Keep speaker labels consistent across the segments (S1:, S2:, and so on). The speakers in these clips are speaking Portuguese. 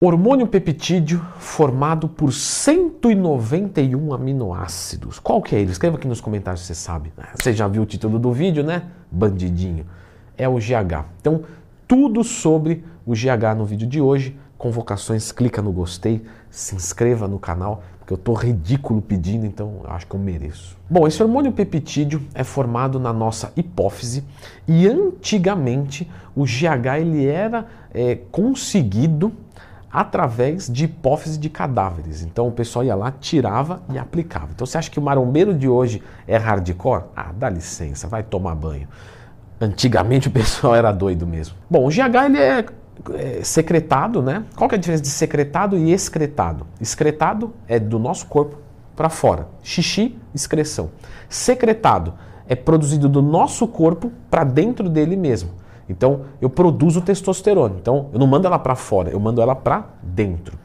S1: Hormônio peptídeo formado por 191 aminoácidos. Qual que é ele? Escreva aqui nos comentários se você sabe. Você já viu o título do vídeo, né? Bandidinho. É o GH. Então, tudo sobre o GH no vídeo de hoje. Convocações, clica no gostei, se inscreva no canal, porque eu tô ridículo pedindo, então acho que eu mereço. Bom, esse hormônio peptídeo é formado na nossa hipófise e antigamente o GH ele era é, conseguido através de hipófise de cadáveres. Então o pessoal ia lá, tirava e aplicava. Então você acha que o marombeiro de hoje é hardcore? Ah, dá licença, vai tomar banho. Antigamente o pessoal era doido mesmo. Bom, o GH ele é, é secretado, né? Qual que é a diferença de secretado e excretado? Excretado é do nosso corpo para fora. Xixi, excreção. Secretado é produzido do nosso corpo para dentro dele mesmo. Então, eu produzo testosterona. Então, eu não mando ela para fora, eu mando ela para dentro.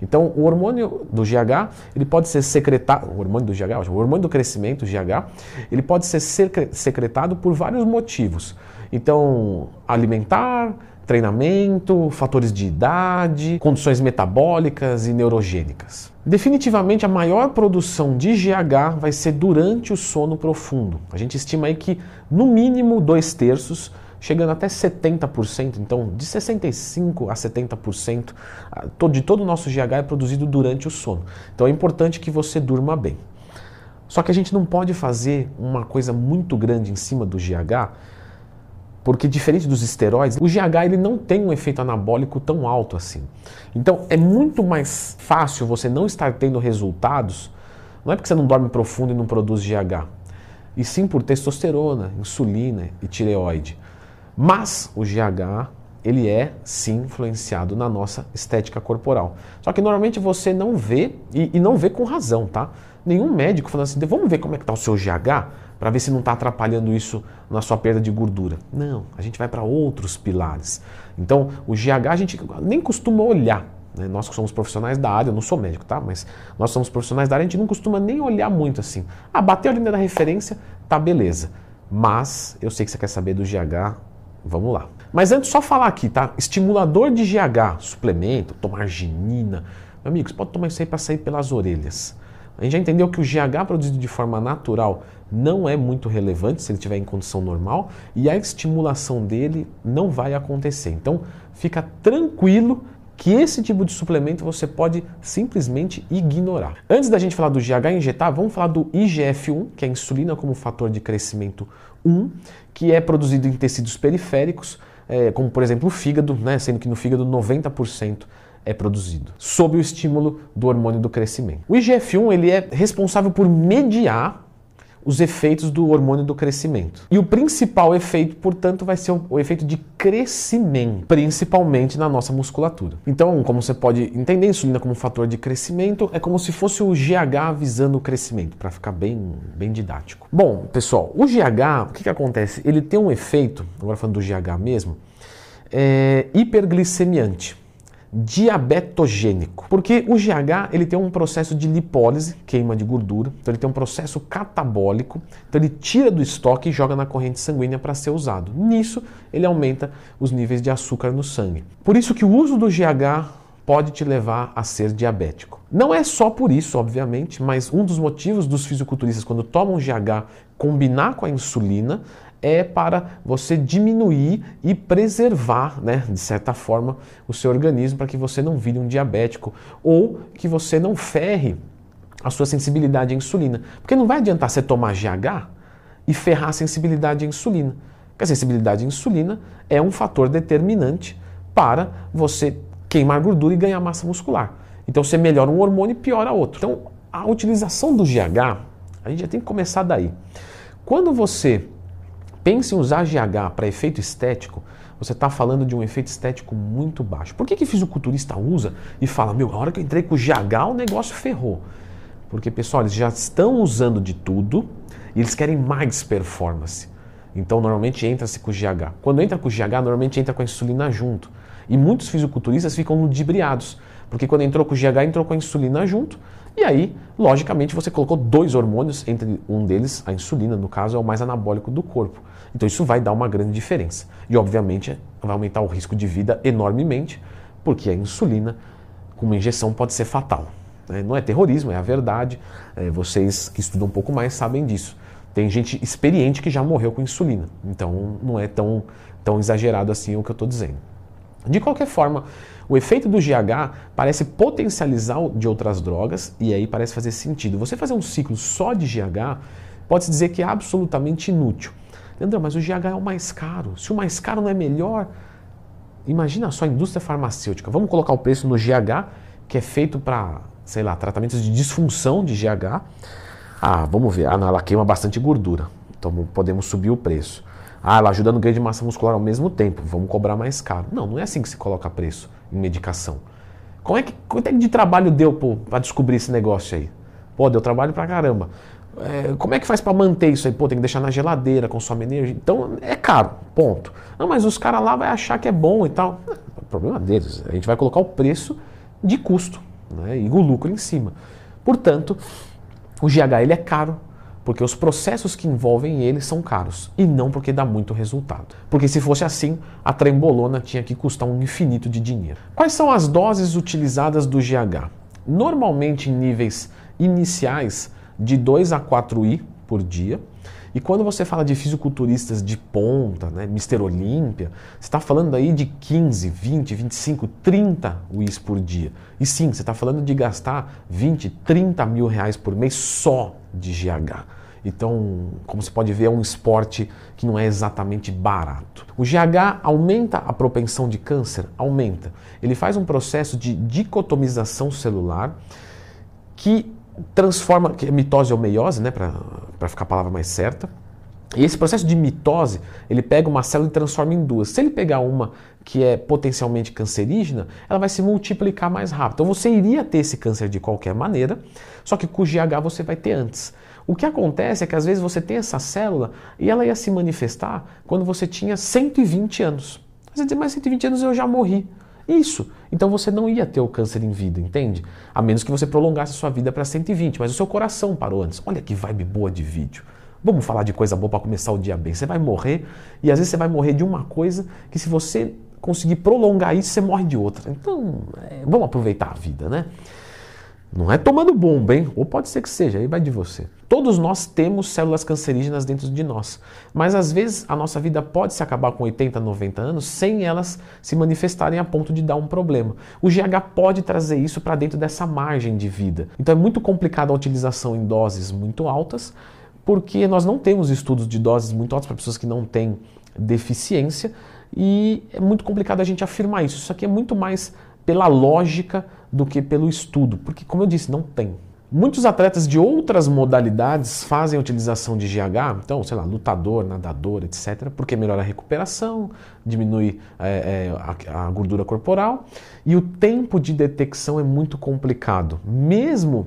S1: Então, o hormônio do GH, ele pode ser secretado, o hormônio do GH, o hormônio do crescimento, GH, ele pode ser secretado por vários motivos. Então, alimentar, treinamento, fatores de idade, condições metabólicas e neurogênicas. Definitivamente a maior produção de GH vai ser durante o sono profundo. A gente estima aí que no mínimo dois terços chegando até 70%, então de 65% a 70% de todo o nosso GH é produzido durante o sono. Então é importante que você durma bem. Só que a gente não pode fazer uma coisa muito grande em cima do GH, porque diferente dos esteroides, o GH ele não tem um efeito anabólico tão alto assim. Então é muito mais fácil você não estar tendo resultados, não é porque você não dorme profundo e não produz GH, e sim por testosterona, insulina e tireoide. Mas o GH, ele é sim influenciado na nossa estética corporal. Só que normalmente você não vê, e, e não vê com razão, tá? Nenhum médico falando assim, vamos ver como é que está o seu GH para ver se não está atrapalhando isso na sua perda de gordura. Não, a gente vai para outros pilares. Então, o GH a gente nem costuma olhar. Né? Nós que somos profissionais da área, eu não sou médico, tá? Mas nós somos profissionais da área, a gente não costuma nem olhar muito assim. Ah, bateu a linha da referência, tá beleza. Mas eu sei que você quer saber do GH, Vamos lá. Mas antes, só falar aqui, tá? Estimulador de GH, suplemento, tomar arginina. Meu amigo, você pode tomar isso aí para sair pelas orelhas. A gente já entendeu que o GH produzido de forma natural não é muito relevante se ele estiver em condição normal e a estimulação dele não vai acontecer. Então, fica tranquilo que esse tipo de suplemento você pode simplesmente ignorar. Antes da gente falar do GH injetar, vamos falar do IGF-1, que é a insulina como fator de crescimento 1, que é produzido em tecidos periféricos, é, como por exemplo o fígado, né, sendo que no fígado 90% é produzido, sob o estímulo do hormônio do crescimento. O IGF-1 ele é responsável por mediar os efeitos do hormônio do crescimento. E o principal efeito, portanto, vai ser o, efeito de crescimento, principalmente na nossa musculatura. Então, como você pode entender, a insulina como fator de crescimento é como se fosse o GH visando o crescimento, para ficar bem, bem didático. Bom, pessoal, o GH, o que, que acontece? Ele tem um efeito, agora falando do GH mesmo, é hiperglicemiante diabetogênico. Porque o GH ele tem um processo de lipólise, queima de gordura, então ele tem um processo catabólico, então ele tira do estoque e joga na corrente sanguínea para ser usado. Nisso, ele aumenta os níveis de açúcar no sangue. Por isso que o uso do GH pode te levar a ser diabético. Não é só por isso, obviamente, mas um dos motivos dos fisiculturistas quando tomam GH combinar com a insulina é para você diminuir e preservar, né, de certa forma, o seu organismo para que você não vire um diabético ou que você não ferre a sua sensibilidade à insulina. Porque não vai adiantar você tomar GH e ferrar a sensibilidade à insulina. Porque a sensibilidade à insulina é um fator determinante para você queimar gordura e ganhar massa muscular. Então você melhora um hormônio e piora outro. Então a utilização do GH, a gente já tem que começar daí. Quando você Pense em usar GH para efeito estético, você está falando de um efeito estético muito baixo. Por que, que fisiculturista usa e fala, meu, a hora que eu entrei com GH o negócio ferrou? Porque, pessoal, eles já estão usando de tudo e eles querem mais performance. Então, normalmente entra-se com GH. Quando entra com GH, normalmente entra com a insulina junto. E muitos fisiculturistas ficam ludibriados, porque quando entrou com GH, entrou com a insulina junto e aí, logicamente, você colocou dois hormônios, entre um deles, a insulina, no caso, é o mais anabólico do corpo. Então isso vai dar uma grande diferença. E obviamente vai aumentar o risco de vida enormemente, porque a insulina com uma injeção pode ser fatal. Né? Não é terrorismo, é a verdade. É, vocês que estudam um pouco mais sabem disso. Tem gente experiente que já morreu com insulina. Então não é tão, tão exagerado assim o que eu estou dizendo. De qualquer forma, o efeito do GH parece potencializar o de outras drogas e aí parece fazer sentido. Você fazer um ciclo só de GH pode-se dizer que é absolutamente inútil. Leandro, mas o GH é o mais caro. Se o mais caro não é melhor, imagina só a indústria farmacêutica. Vamos colocar o preço no GH, que é feito para, sei lá, tratamentos de disfunção de GH. Ah, vamos ver. Ah, não, ela queima bastante gordura. Então podemos subir o preço. Ah, ela ajuda no ganho de massa muscular ao mesmo tempo, vamos cobrar mais caro. Não, não é assim que se coloca preço em medicação. Como é que, quanto é que de trabalho deu para descobrir esse negócio aí? Pô, deu trabalho pra caramba. É, como é que faz para manter isso aí? Pô, tem que deixar na geladeira, consome energia. Então é caro, ponto. Não, mas os caras lá vão achar que é bom e tal. É, problema deles. A gente vai colocar o preço de custo né, e o lucro em cima. Portanto, o GH ele é caro, porque os processos que envolvem ele são caros e não porque dá muito resultado. Porque se fosse assim, a trembolona tinha que custar um infinito de dinheiro. Quais são as doses utilizadas do GH? Normalmente em níveis iniciais de 2 a 4 I por dia. E quando você fala de fisiculturistas de ponta, né, Mr. Olímpia, você está falando aí de 15, 20, 25, 30 WIs por dia. E sim, você está falando de gastar 20, 30 mil reais por mês só de GH. Então, como você pode ver, é um esporte que não é exatamente barato. O GH aumenta a propensão de câncer? Aumenta. Ele faz um processo de dicotomização celular que transforma, que é mitose ou meiose, né, para ficar a palavra mais certa. E esse processo de mitose, ele pega uma célula e transforma em duas. Se ele pegar uma que é potencialmente cancerígena, ela vai se multiplicar mais rápido. Então você iria ter esse câncer de qualquer maneira, só que com o GH você vai ter antes. O que acontece é que às vezes você tem essa célula e ela ia se manifestar quando você tinha 120 anos. Você diz, mas 120 anos eu já morri. Isso. Então você não ia ter o câncer em vida, entende? A menos que você prolongasse a sua vida para 120, mas o seu coração parou antes. Olha que vibe boa de vídeo. Vamos falar de coisa boa para começar o dia bem. Você vai morrer e às vezes você vai morrer de uma coisa que se você conseguir prolongar isso, você morre de outra. Então, é, vamos aproveitar a vida, né? Não é tomando bomba, hein? Ou pode ser que seja, aí vai de você. Todos nós temos células cancerígenas dentro de nós, mas às vezes a nossa vida pode se acabar com 80, 90 anos sem elas se manifestarem a ponto de dar um problema. O GH pode trazer isso para dentro dessa margem de vida. Então é muito complicado a utilização em doses muito altas, porque nós não temos estudos de doses muito altas para pessoas que não têm deficiência e é muito complicado a gente afirmar isso. Isso aqui é muito mais pela lógica do que pelo estudo, porque, como eu disse, não tem. Muitos atletas de outras modalidades fazem a utilização de GH, então, sei lá, lutador, nadador, etc., porque melhora a recuperação, diminui é, é, a, a, gordura corporal e o tempo de detecção é muito complicado. Mesmo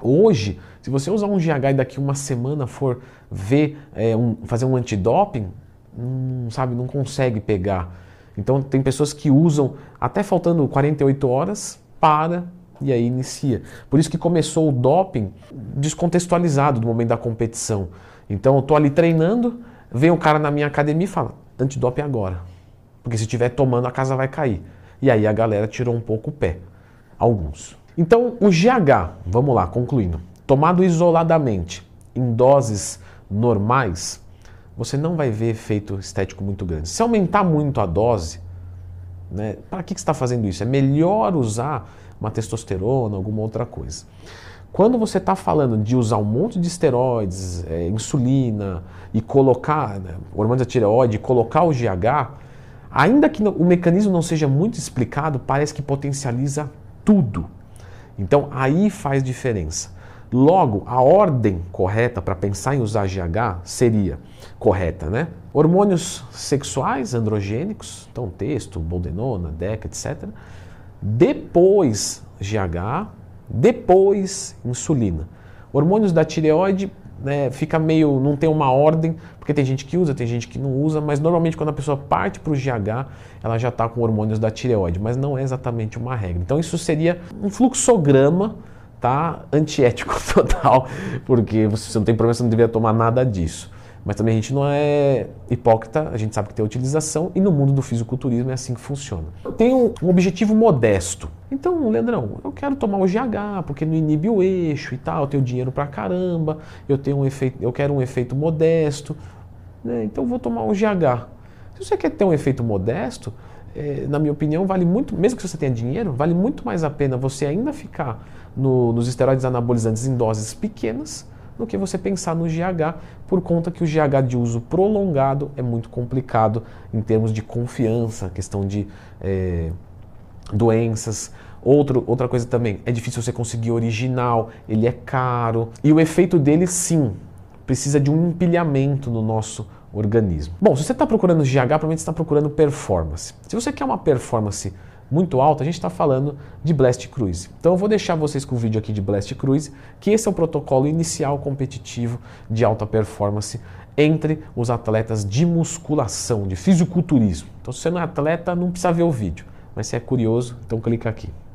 S1: hoje, se você usar um GH e daqui uma semana for ver, é, um, fazer um antidoping, não, sabe, não consegue pegar então tem pessoas que usam até faltando 48 horas, para e aí inicia. Por isso que começou o doping descontextualizado do momento da competição. Então eu tô ali treinando, vem o cara na minha academia e fala: antidoping agora. Porque se estiver tomando, a casa vai cair. E aí a galera tirou um pouco o pé. Alguns. Então o GH, vamos lá, concluindo. Tomado isoladamente, em doses normais, você não vai ver efeito estético muito grande. Se aumentar muito a dose, né, para que, que você está fazendo isso? É melhor usar uma testosterona, alguma outra coisa. Quando você está falando de usar um monte de esteroides, é, insulina e colocar né, hormônio da tireoide, colocar o GH, ainda que o mecanismo não seja muito explicado, parece que potencializa tudo. Então aí faz diferença. Logo, a ordem correta para pensar em usar GH seria correta, né? Hormônios sexuais androgênicos, então texto, boldenona, DECA, etc. Depois GH, depois insulina. Hormônios da tireoide né, fica meio, não tem uma ordem, porque tem gente que usa, tem gente que não usa, mas normalmente quando a pessoa parte para o GH, ela já está com hormônios da tireoide, mas não é exatamente uma regra. Então isso seria um fluxograma tá antiético total, porque você não tem problema, você não deveria tomar nada disso. Mas também a gente não é hipócrita, a gente sabe que tem utilização e no mundo do fisiculturismo é assim que funciona. Eu tenho um objetivo modesto. Então, Leandrão, eu quero tomar o GH porque não inibe o eixo e tal, eu tenho dinheiro pra caramba, eu tenho um efeito, eu quero um efeito modesto, né? Então vou tomar o GH. Se você quer ter um efeito modesto, é, na minha opinião, vale muito, mesmo que você tenha dinheiro, vale muito mais a pena você ainda ficar no, nos esteroides anabolizantes em doses pequenas do que você pensar no GH, por conta que o GH de uso prolongado é muito complicado em termos de confiança, questão de é, doenças. Outro, outra coisa também, é difícil você conseguir original, ele é caro. E o efeito dele, sim, precisa de um empilhamento no nosso organismo. Bom, se você está procurando GH, provavelmente está procurando performance. Se você quer uma performance muito alta, a gente está falando de Blast Cruise. Então eu vou deixar vocês com o vídeo aqui de Blast Cruise, que esse é o protocolo inicial competitivo de alta performance entre os atletas de musculação, de fisiculturismo. Então se você não é atleta, não precisa ver o vídeo, mas se é curioso, então clica aqui.